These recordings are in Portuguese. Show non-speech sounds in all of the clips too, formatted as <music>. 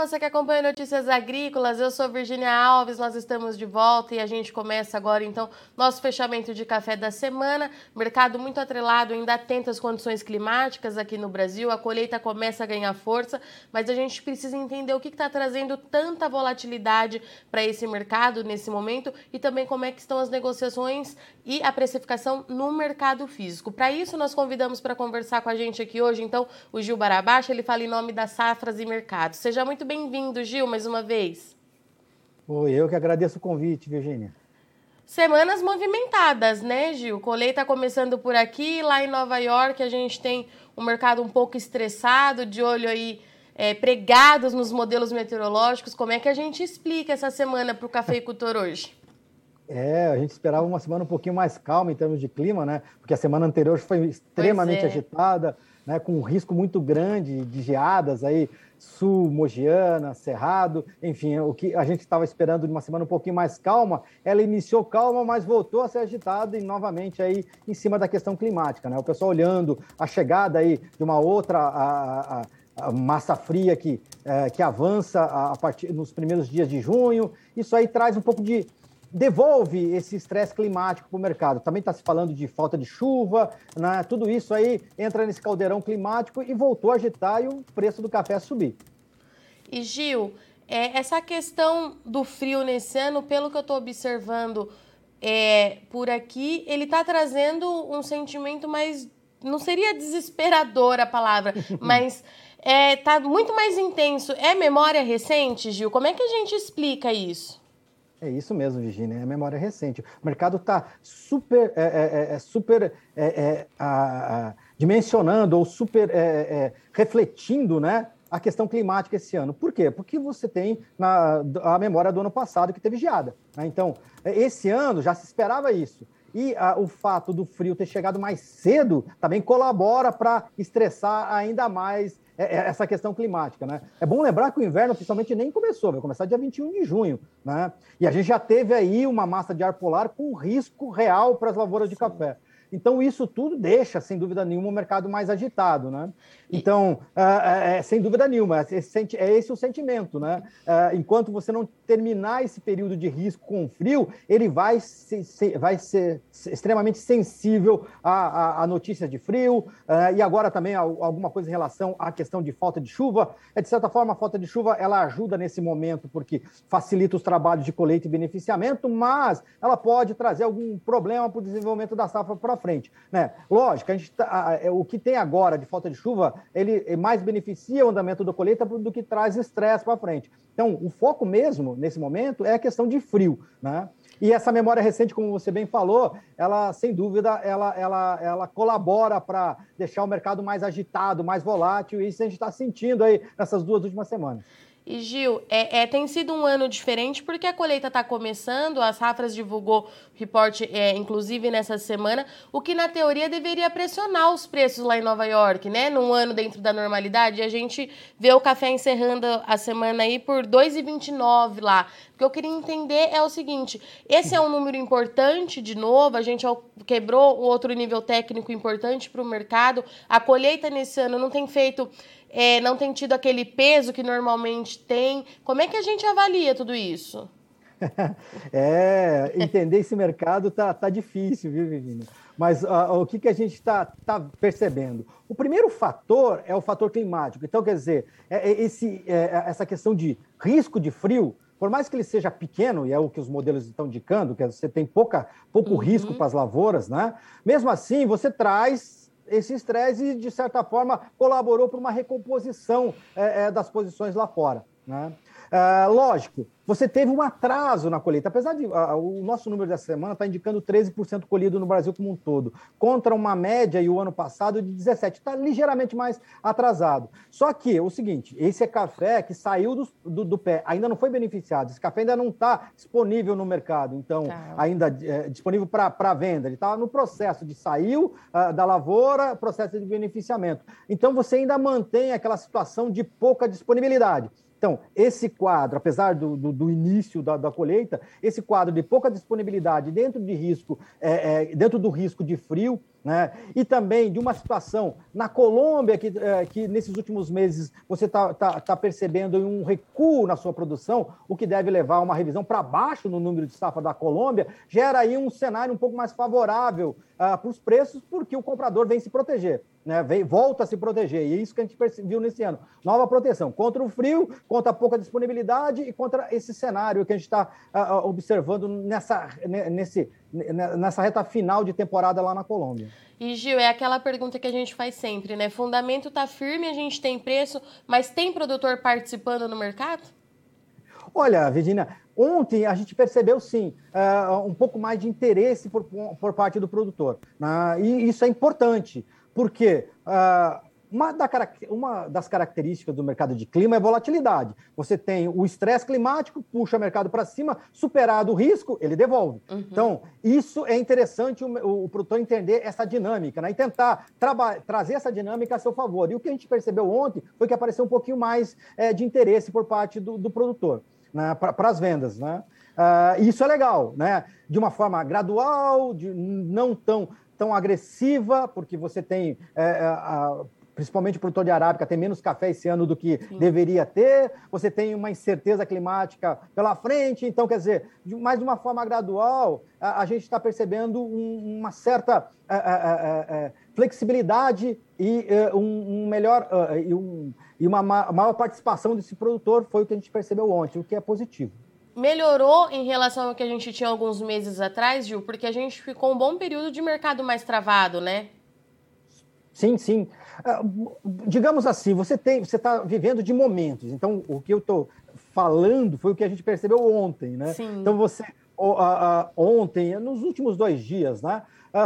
você que acompanha Notícias Agrícolas. Eu sou Virginia Alves, nós estamos de volta e a gente começa agora então nosso fechamento de café da semana. Mercado muito atrelado, ainda atento às condições climáticas aqui no Brasil. A colheita começa a ganhar força, mas a gente precisa entender o que está trazendo tanta volatilidade para esse mercado nesse momento e também como é que estão as negociações e a precificação no mercado físico. Para isso, nós convidamos para conversar com a gente aqui hoje, então, o Gil Barabacha, ele fala em nome das safras e mercados. Seja muito bem-vindo, Gil, mais uma vez. Oi, eu que agradeço o convite, Virginia. Semanas movimentadas, né, Gil? Colheita começando por aqui, lá em Nova York a gente tem um mercado um pouco estressado, de olho aí é, pregados nos modelos meteorológicos. Como é que a gente explica essa semana para o cafeicultor hoje? <laughs> É, a gente esperava uma semana um pouquinho mais calma em termos de clima, né? Porque a semana anterior foi extremamente é. agitada, né? Com um risco muito grande de geadas aí Sul, Mogiana, Cerrado, enfim, o que a gente estava esperando de uma semana um pouquinho mais calma, ela iniciou calma, mas voltou a ser agitada e novamente aí em cima da questão climática, né? O pessoal olhando a chegada aí de uma outra a, a, a massa fria que, é, que avança a, partir nos primeiros dias de junho, isso aí traz um pouco de devolve esse estresse climático para o mercado. Também está se falando de falta de chuva, né? tudo isso aí entra nesse caldeirão climático e voltou a agitar e o preço do café a subir. E Gil, é, essa questão do frio nesse ano, pelo que eu estou observando é, por aqui, ele está trazendo um sentimento mais. Não seria desesperador a palavra, <laughs> mas está é, muito mais intenso. É memória recente, Gil? Como é que a gente explica isso? É isso mesmo, Virginia, é memória recente. O mercado está super, é, é, é, é super é, é, a, a, dimensionando ou super refletindo né, a questão climática esse ano. Por quê? Porque você tem na, a memória do ano passado que teve geada. Né? Então, esse ano já se esperava isso. E a, o fato do frio ter chegado mais cedo também colabora para estressar ainda mais é, é essa questão climática, né? É bom lembrar que o inverno oficialmente nem começou, vai começar dia 21 de junho, né? E a gente já teve aí uma massa de ar polar com risco real para as lavouras de Sim. café. Então, isso tudo deixa, sem dúvida nenhuma, o mercado mais agitado, né? Então, é, é, sem dúvida nenhuma, esse, é esse o sentimento, né? É, enquanto você não terminar esse período de risco com frio, ele vai ser, vai ser extremamente sensível a, a, a notícias de frio é, e agora também alguma coisa em relação à questão de falta de chuva. É, de certa forma, a falta de chuva ela ajuda nesse momento porque facilita os trabalhos de colheita e beneficiamento, mas ela pode trazer algum problema para o desenvolvimento da safra para frente, né? Lógico, a gente tá, o que tem agora de falta de chuva ele mais beneficia o andamento da colheita do que traz estresse para frente. Então, o foco mesmo, nesse momento, é a questão de frio, né? E essa memória recente, como você bem falou, ela, sem dúvida, ela, ela, ela colabora para deixar o mercado mais agitado, mais volátil, e isso a gente está sentindo aí nessas duas últimas semanas. E Gil, é, é, tem sido um ano diferente porque a colheita está começando, as Safras divulgou reporte, é, inclusive nessa semana, o que na teoria deveria pressionar os preços lá em Nova York, né? Num ano dentro da normalidade, a gente vê o café encerrando a semana aí por 2,29 lá. O que eu queria entender é o seguinte: esse é um número importante, de novo, a gente quebrou outro nível técnico importante para o mercado. A colheita nesse ano não tem feito é, não tem tido aquele peso que normalmente tem. Como é que a gente avalia tudo isso? <laughs> é, entender esse mercado tá, tá difícil, viu, Virginia? Mas uh, o que, que a gente está tá percebendo? O primeiro fator é o fator climático. Então, quer dizer, é, é esse, é, é, essa questão de risco de frio, por mais que ele seja pequeno, e é o que os modelos estão indicando, que você tem pouca, pouco uhum. risco para as lavouras, né? Mesmo assim, você traz esse estresse, de certa forma, colaborou para uma recomposição é, é, das posições lá fora. Né? É, lógico, você teve um atraso na colheita, apesar de uh, o nosso número dessa semana está indicando 13% colhido no Brasil como um todo, contra uma média e o ano passado de 17%, está ligeiramente mais atrasado. Só que o seguinte, esse é café que saiu do, do, do pé, ainda não foi beneficiado, esse café ainda não está disponível no mercado, então tá. ainda é, disponível para venda, ele está no processo de saiu uh, da lavoura, processo de beneficiamento. Então você ainda mantém aquela situação de pouca disponibilidade. Então, esse quadro, apesar do, do, do início da, da, colheita, esse quadro de pouca disponibilidade dentro de risco, é, é, dentro do risco de frio, né? e também de uma situação na Colômbia, que, é, que nesses últimos meses você está tá, tá percebendo um recuo na sua produção, o que deve levar a uma revisão para baixo no número de safra da Colômbia, gera aí um cenário um pouco mais favorável uh, para os preços, porque o comprador vem se proteger. Né, vem, volta a se proteger, e é isso que a gente viu nesse ano. Nova proteção contra o frio, contra a pouca disponibilidade e contra esse cenário que a gente está uh, observando nessa, nesse, nessa reta final de temporada lá na Colômbia. E, Gil, é aquela pergunta que a gente faz sempre, né? Fundamento está firme, a gente tem preço, mas tem produtor participando no mercado? Olha, Virginia, ontem a gente percebeu sim uh, um pouco mais de interesse por, por parte do produtor. Né? E isso é importante, porque uh, uma, da, uma, das características do mercado de clima é volatilidade. Você tem o estresse climático, puxa o mercado para cima, superado o risco, ele devolve. Uhum. Então, isso é interessante o, o, produtor entender essa dinâmica né? e tentar trazer essa dinâmica a seu favor. E o que a gente percebeu ontem foi que apareceu um pouquinho mais é, de interesse por parte do, do produtor né? para as vendas. Né? Uh, isso é legal, né? de uma forma gradual, de, não tão tão agressiva, porque você tem é, a, principalmente o produtor de arábica, tem menos café esse ano do que Sim. deveria ter, você tem uma incerteza climática pela frente, então, quer dizer, mais de uma forma gradual, a, a gente está percebendo um, uma certa a, a, flexibilidade e um, um, melhor e, um, e uma ma maior participação desse produtor, foi o que a gente percebeu ontem, o que é positivo melhorou em relação ao que a gente tinha alguns meses atrás, Gil, porque a gente ficou um bom período de mercado mais travado, né? Sim, sim. Uh, digamos assim, você tem, você está vivendo de momentos. Então, o que eu estou falando foi o que a gente percebeu ontem, né? Sim. Então, você uh, uh, ontem, nos últimos dois dias, né?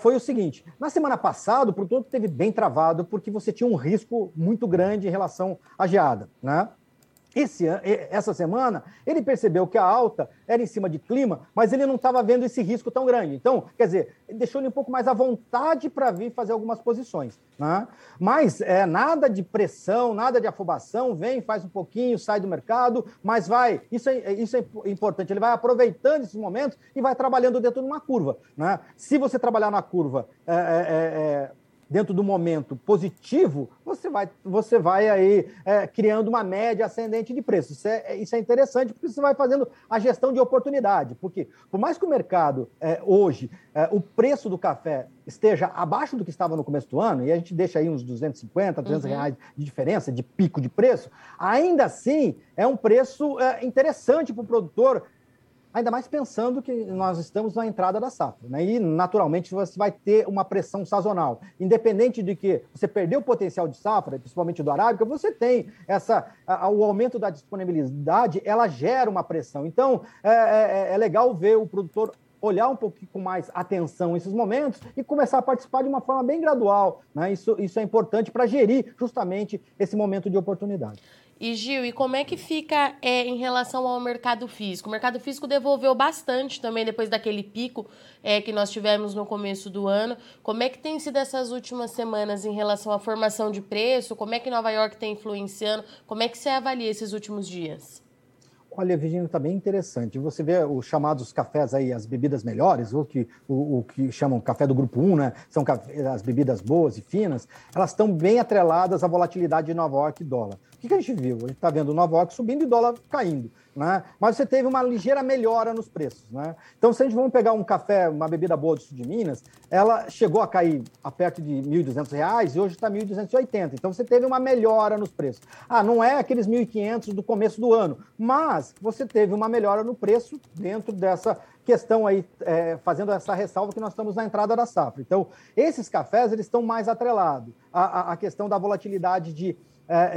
foi o seguinte: na semana passada, o produto teve bem travado porque você tinha um risco muito grande em relação à geada, né? Esse, essa semana, ele percebeu que a alta era em cima de clima, mas ele não estava vendo esse risco tão grande. Então, quer dizer, deixou ele um pouco mais à vontade para vir fazer algumas posições. Né? Mas é, nada de pressão, nada de afobação, vem, faz um pouquinho, sai do mercado, mas vai. Isso é, isso é importante. Ele vai aproveitando esses momentos e vai trabalhando dentro de uma curva. Né? Se você trabalhar na curva. É, é, é dentro do momento positivo, você vai, você vai aí é, criando uma média ascendente de preço. Isso é, isso é interessante porque você vai fazendo a gestão de oportunidade. Porque, por mais que o mercado é, hoje, é, o preço do café esteja abaixo do que estava no começo do ano, e a gente deixa aí uns 250, 300 uhum. reais de diferença, de pico de preço, ainda assim é um preço é, interessante para o produtor ainda mais pensando que nós estamos na entrada da safra, né? E naturalmente você vai ter uma pressão sazonal, independente de que você perdeu o potencial de safra, principalmente do arábica, você tem essa a, o aumento da disponibilidade, ela gera uma pressão. Então é, é, é legal ver o produtor olhar um pouquinho com mais atenção esses momentos e começar a participar de uma forma bem gradual. Né? Isso, isso é importante para gerir justamente esse momento de oportunidade. E Gil, e como é que fica é, em relação ao mercado físico? O mercado físico devolveu bastante também depois daquele pico é, que nós tivemos no começo do ano. Como é que tem sido essas últimas semanas em relação à formação de preço? Como é que Nova York está influenciando? Como é que você avalia esses últimos dias? Olha, Virginia, está bem interessante. Você vê os chamados cafés aí, as bebidas melhores, ou que, o, o que chamam café do grupo 1, né? São as bebidas boas e finas, elas estão bem atreladas à volatilidade de Nova York e dólar. O que, que a gente viu? A gente está vendo Nova York subindo e dólar caindo. Né? Mas você teve uma ligeira melhora nos preços. Né? Então, se a gente vamos pegar um café, uma bebida boa do sul de Minas, ela chegou a cair a perto de R$ 1.200 e hoje está R$ 1.280. Então, você teve uma melhora nos preços. Ah, não é aqueles R$ 1.500 do começo do ano, mas você teve uma melhora no preço dentro dessa questão aí, é, fazendo essa ressalva que nós estamos na entrada da safra. Então, esses cafés, eles estão mais atrelados à, à questão da volatilidade de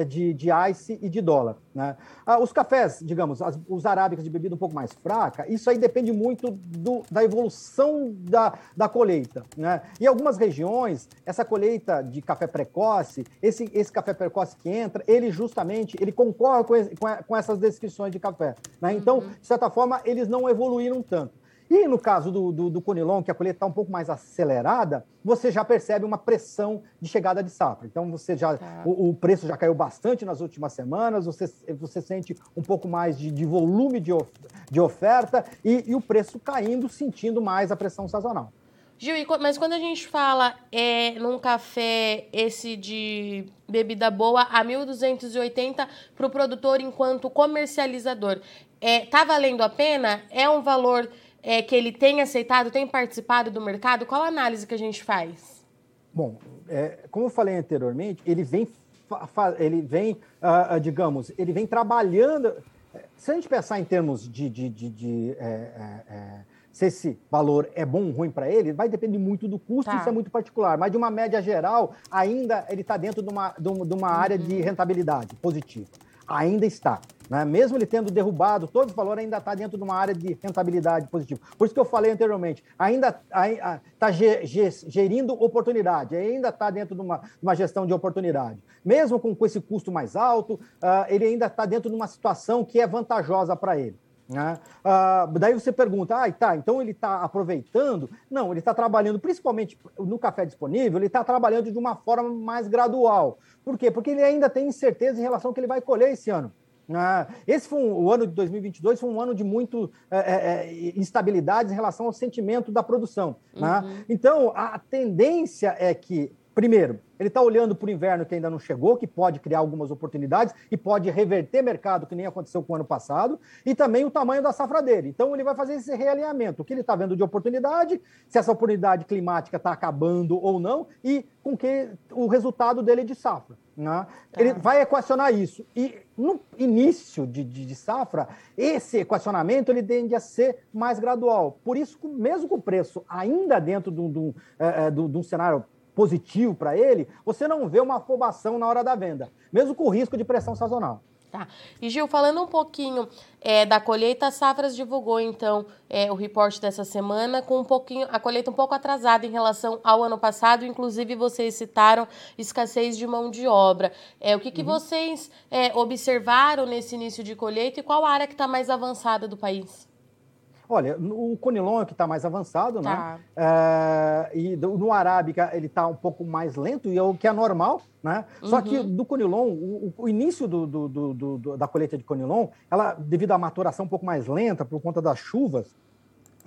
de, de ice e de dólar. Né? Ah, os cafés, digamos, as, os arábicas de bebida um pouco mais fraca, isso aí depende muito do, da evolução da, da colheita. Né? Em algumas regiões, essa colheita de café precoce, esse, esse café precoce que entra, ele justamente ele concorre com, esse, com, essas descrições de café. Né? Então, uhum. de certa forma, eles não evoluíram tanto. E no caso do, do, do Conilon, que a colheita está um pouco mais acelerada, você já percebe uma pressão de chegada de safra. Então, você já tá. o, o, preço já caiu bastante nas últimas semanas, você, você sente um pouco mais de, de volume de, of, de oferta e, e o preço caindo, sentindo mais a pressão sazonal. Gil, mas quando a gente fala é, num café esse de bebida boa a 1.280 para o produtor enquanto comercializador, é, tá valendo a pena? É um valor é, que ele tem aceitado, tem participado do mercado? Qual a análise que a gente faz? Bom, é, como eu falei anteriormente, ele vem, ele vem uh, digamos, ele vem trabalhando. Se a gente pensar em termos de, de, de, de é, é, é se esse valor é bom ou ruim para ele, vai depender muito do custo, tá. isso é muito particular. Mas de uma média geral, ainda ele está dentro de uma, de uma área de uhum. rentabilidade positiva. Ainda está. Né? Mesmo ele tendo derrubado, todo esse valor ainda está dentro de uma área de rentabilidade positiva. Por isso que eu falei anteriormente, ainda está gerindo oportunidade, ainda está dentro de uma, uma, gestão de oportunidade. Mesmo com, com esse custo mais alto, uh, ele ainda está dentro de uma situação que é vantajosa para ele. Né? Ah, daí você pergunta, ah, tá, então ele está aproveitando? Não, ele está trabalhando, principalmente no café disponível, ele está trabalhando de uma forma mais gradual. Por quê? Porque ele ainda tem incerteza em relação ao que ele vai colher esse ano. Ah, esse foi um, o ano de 2022 foi um ano de muito é, é, é instabilidades em relação ao sentimento da produção. Né? Uhum. Né? Então, a tendência é que Primeiro, ele está olhando para o inverno que ainda não chegou, que pode criar algumas oportunidades e pode reverter mercado, que nem aconteceu com o ano passado, e também o tamanho da safra dele. Então, ele vai fazer esse realinhamento, o que ele está vendo de oportunidade, se essa oportunidade climática está acabando ou não, e com que o resultado dele de safra. Né? Tá. Ele vai equacionar isso. E no início de, de, de, safra, esse equacionamento ele tende a ser mais gradual. Por isso, mesmo com o preço ainda dentro de um, de um, é, é de um cenário positivo para ele, você não vê uma afobação na hora da venda, mesmo com o risco de pressão sazonal. Tá. E Gil, falando um pouquinho é, da colheita, a Safras divulgou então é, o reporte dessa semana com um pouquinho a colheita um pouco atrasada em relação ao ano passado. Inclusive vocês citaram escassez de mão de obra. É, o que, que uhum. vocês é, observaram nesse início de colheita e qual área que está mais avançada do país? Olha, o Conilon é que está mais avançado, né? tá. né? É, e do, no Arábica ele está um pouco mais lento, e é o que é normal, né? Uhum. Só que uhum. do Conilon, o, o início do, do, da colheita de Conilon, ela, devido à maturação um pouco mais lenta, por conta das chuvas,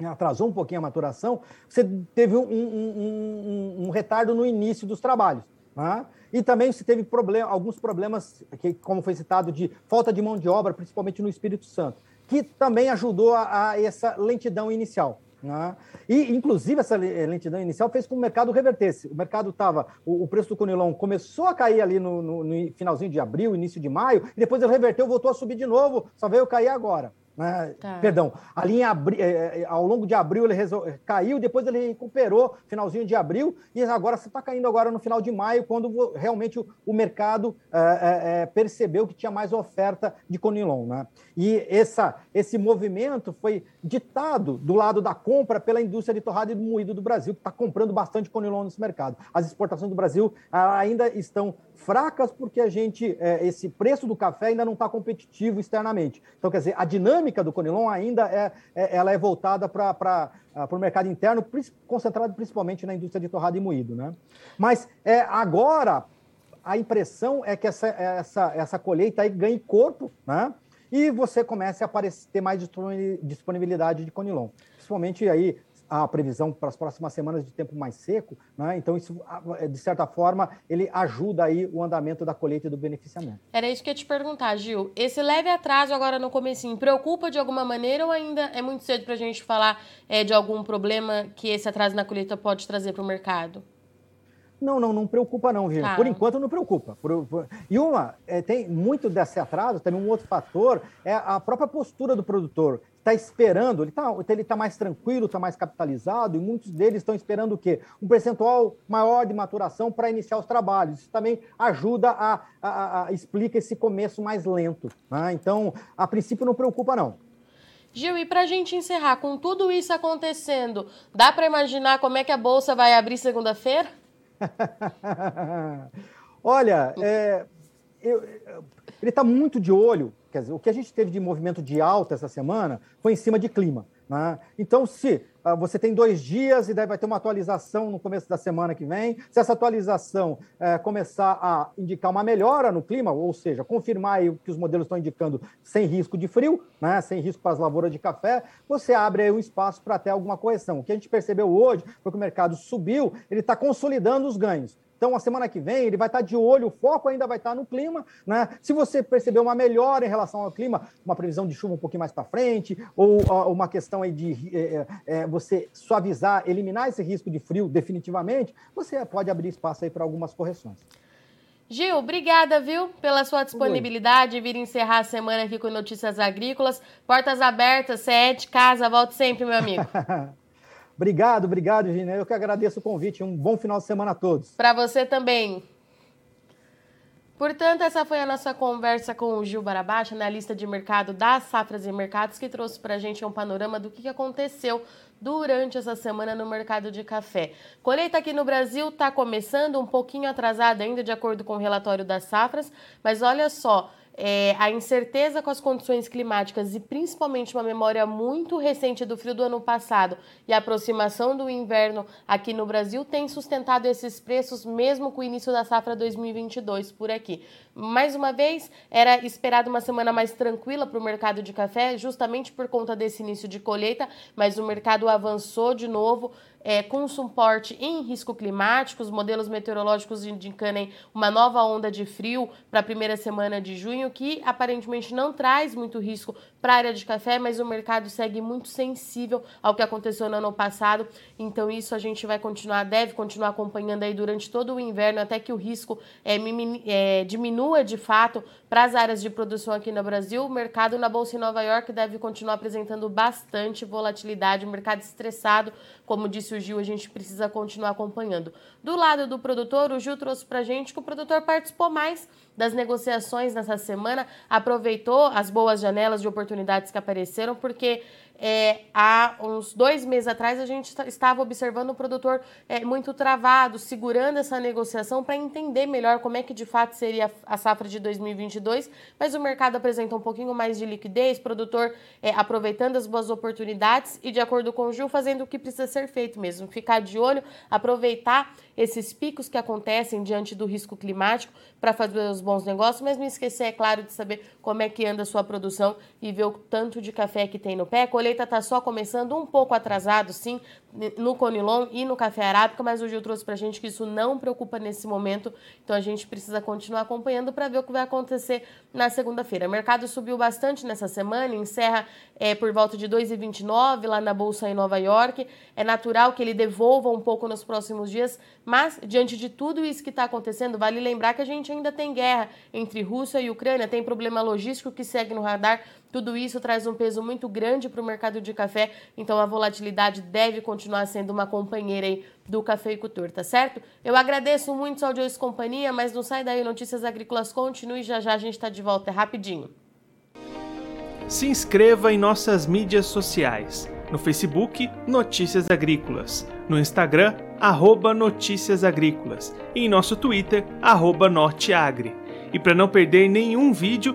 atrasou um pouquinho a maturação, você teve um, um, um, um retardo no início dos trabalhos. Né? E também você teve problema, alguns problemas, que, como foi citado, de falta de mão de obra, principalmente no Espírito Santo que também ajudou a, a essa lentidão inicial. Né? E, inclusive, essa lentidão inicial fez com que o mercado revertesse. O mercado estava. O, o, preço do conilon começou a cair ali no, no, no, finalzinho de abril, início de maio, e depois ele reverteu, voltou a subir de novo, só veio cair agora. Né? Tá. Perdão, ali em abri... É, é, ao longo de abril ele resol... caiu, depois ele recuperou finalzinho de abril e agora você está caindo agora no final de maio, quando realmente o, o mercado é, é, percebeu que tinha mais oferta de conilon. Né? E essa, esse movimento foi ditado do lado da compra pela indústria de torrada e do moído do Brasil, que está comprando bastante conilon nesse mercado. As exportações do Brasil ainda estão fracas porque a gente, é, esse preço do café ainda não está competitivo externamente. Então, quer dizer, a dinâmica do Conilon ainda é, é ela é voltada para o mercado interno, concentrado principalmente na indústria de torrada e moído. Né? Mas é, agora, a impressão é que essa, essa, essa colheita aí ganhe corpo, né? e você comece a aparecer, ter mais disponibilidade de Conilon. Principalmente aí a previsão para as próximas semanas de tempo mais seco, né? então isso, de certa forma, ele ajuda aí o andamento da colheita e do beneficiamento. Era isso que eu ia te perguntar, Gil. Esse leve atraso agora no comecinho, preocupa de alguma maneira ou ainda é muito cedo para a gente falar é, de algum problema que esse atraso na colheita pode trazer para o mercado? Não, não, não preocupa não, Virgínia. Tá. Por enquanto não preocupa. Por, por... E uma, é, tem muito desse atraso, também um outro fator, é a própria postura do produtor está esperando, ele está ele tá mais tranquilo, está mais capitalizado, e muitos deles estão esperando o quê? Um percentual maior de maturação para iniciar os trabalhos. Isso também ajuda a, a, a explica esse começo mais lento. Né? Então, a princípio não preocupa, não. Gil, e para a gente encerrar, com tudo isso acontecendo, dá para imaginar como é que a Bolsa vai abrir segunda-feira? <laughs> Olha, é, eu, ele está muito de olho Quer dizer, o que a gente teve de movimento de alta essa semana foi em cima de clima. Né? Então, se você tem dois dias e daí vai ter uma atualização no começo da semana que vem. Se essa atualização é, começar a indicar uma melhora no clima, ou seja, confirmar o que os modelos estão indicando sem risco de frio, né, sem risco para as lavouras de café, você abre aí um espaço para ter alguma correção. O que a gente percebeu hoje foi que o mercado subiu, ele está consolidando os ganhos. Então, a semana que vem, ele vai estar de olho, o foco ainda vai estar no clima. Né? Se você perceber uma melhora em relação ao clima, uma previsão de chuva um pouquinho mais para frente, ou uh, uma questão aí de é, é, você suavizar, eliminar esse risco de frio definitivamente, você pode abrir espaço aí para algumas correções. Gil, obrigada, viu, pela sua disponibilidade, vir encerrar a semana aqui com Notícias Agrícolas. Portas abertas, você é de casa, volte sempre, meu amigo. <laughs> Obrigado, obrigado, Gina. Eu que agradeço o convite. Um bom final de semana a todos. Para você também. Portanto, essa foi a nossa conversa com o Gil Barabacha, analista de mercado das safras e mercados, que trouxe para a gente um panorama do que aconteceu durante essa semana no mercado de café. Colheita aqui no Brasil está começando um pouquinho atrasada ainda, de acordo com o relatório das safras, mas olha só, é, a incerteza com as condições climáticas e principalmente uma memória muito recente do frio do ano passado e a aproximação do inverno aqui no Brasil tem sustentado esses preços mesmo com o início da safra 2022 por aqui. Mais uma vez, era esperado uma semana mais tranquila para o mercado de café, justamente por conta desse início de colheita, mas o mercado avançou de novo é, com suporte em risco climático. Os modelos meteorológicos indicam uma nova onda de frio para a primeira semana de junho, que aparentemente não traz muito risco para a área de café, mas o mercado segue muito sensível ao que aconteceu no ano passado. Então, isso a gente vai continuar, deve continuar acompanhando aí durante todo o inverno, até que o risco é, é, diminua de fato para as áreas de produção aqui no Brasil. O mercado na Bolsa em Nova York deve continuar apresentando bastante volatilidade, o mercado estressado, como disse o Gil, a gente precisa continuar acompanhando. Do lado do produtor, o Gil trouxe para a gente que o produtor participou mais das negociações nessa semana, aproveitou as boas janelas de oportunidades que apareceram, porque é, há uns dois meses atrás a gente estava observando o produtor é, muito travado, segurando essa negociação para entender melhor como é que de fato seria a safra de 2022, mas o mercado apresenta um pouquinho mais de liquidez, produtor é, aproveitando as boas oportunidades e, de acordo com o Gil, fazendo o que precisa ser feito mesmo, ficar de olho, aproveitar esses picos que acontecem diante do risco climático para fazer os bons negócios, mas não esquecer, é claro, de saber como é que anda a sua produção e ver o tanto de café que tem no pé. Colheita está só começando um pouco atrasado, sim, no Conilon e no café arábica, mas o Gil trouxe para a gente que isso não preocupa nesse momento, então a gente precisa continuar acompanhando para ver o que vai acontecer na segunda-feira. O mercado subiu bastante nessa semana, encerra é, por volta de 2,29 lá na Bolsa em Nova York. É natural que ele devolva um pouco nos próximos dias, mas diante de tudo isso que está acontecendo, vale lembrar que a gente ainda tem guerra entre Rússia e Ucrânia, tem problema logístico que segue no radar tudo isso traz um peso muito grande para o mercado de café, então a volatilidade deve continuar sendo uma companheira aí do cafeicultor, tá certo? Eu agradeço muito sua audiência companhia, mas não sai daí, Notícias Agrícolas continue, já já a gente está de volta, é rapidinho. Se inscreva em nossas mídias sociais. No Facebook, Notícias Agrícolas. No Instagram, arroba Notícias Agrícolas. E em nosso Twitter, arroba Norteagri. E para não perder nenhum vídeo,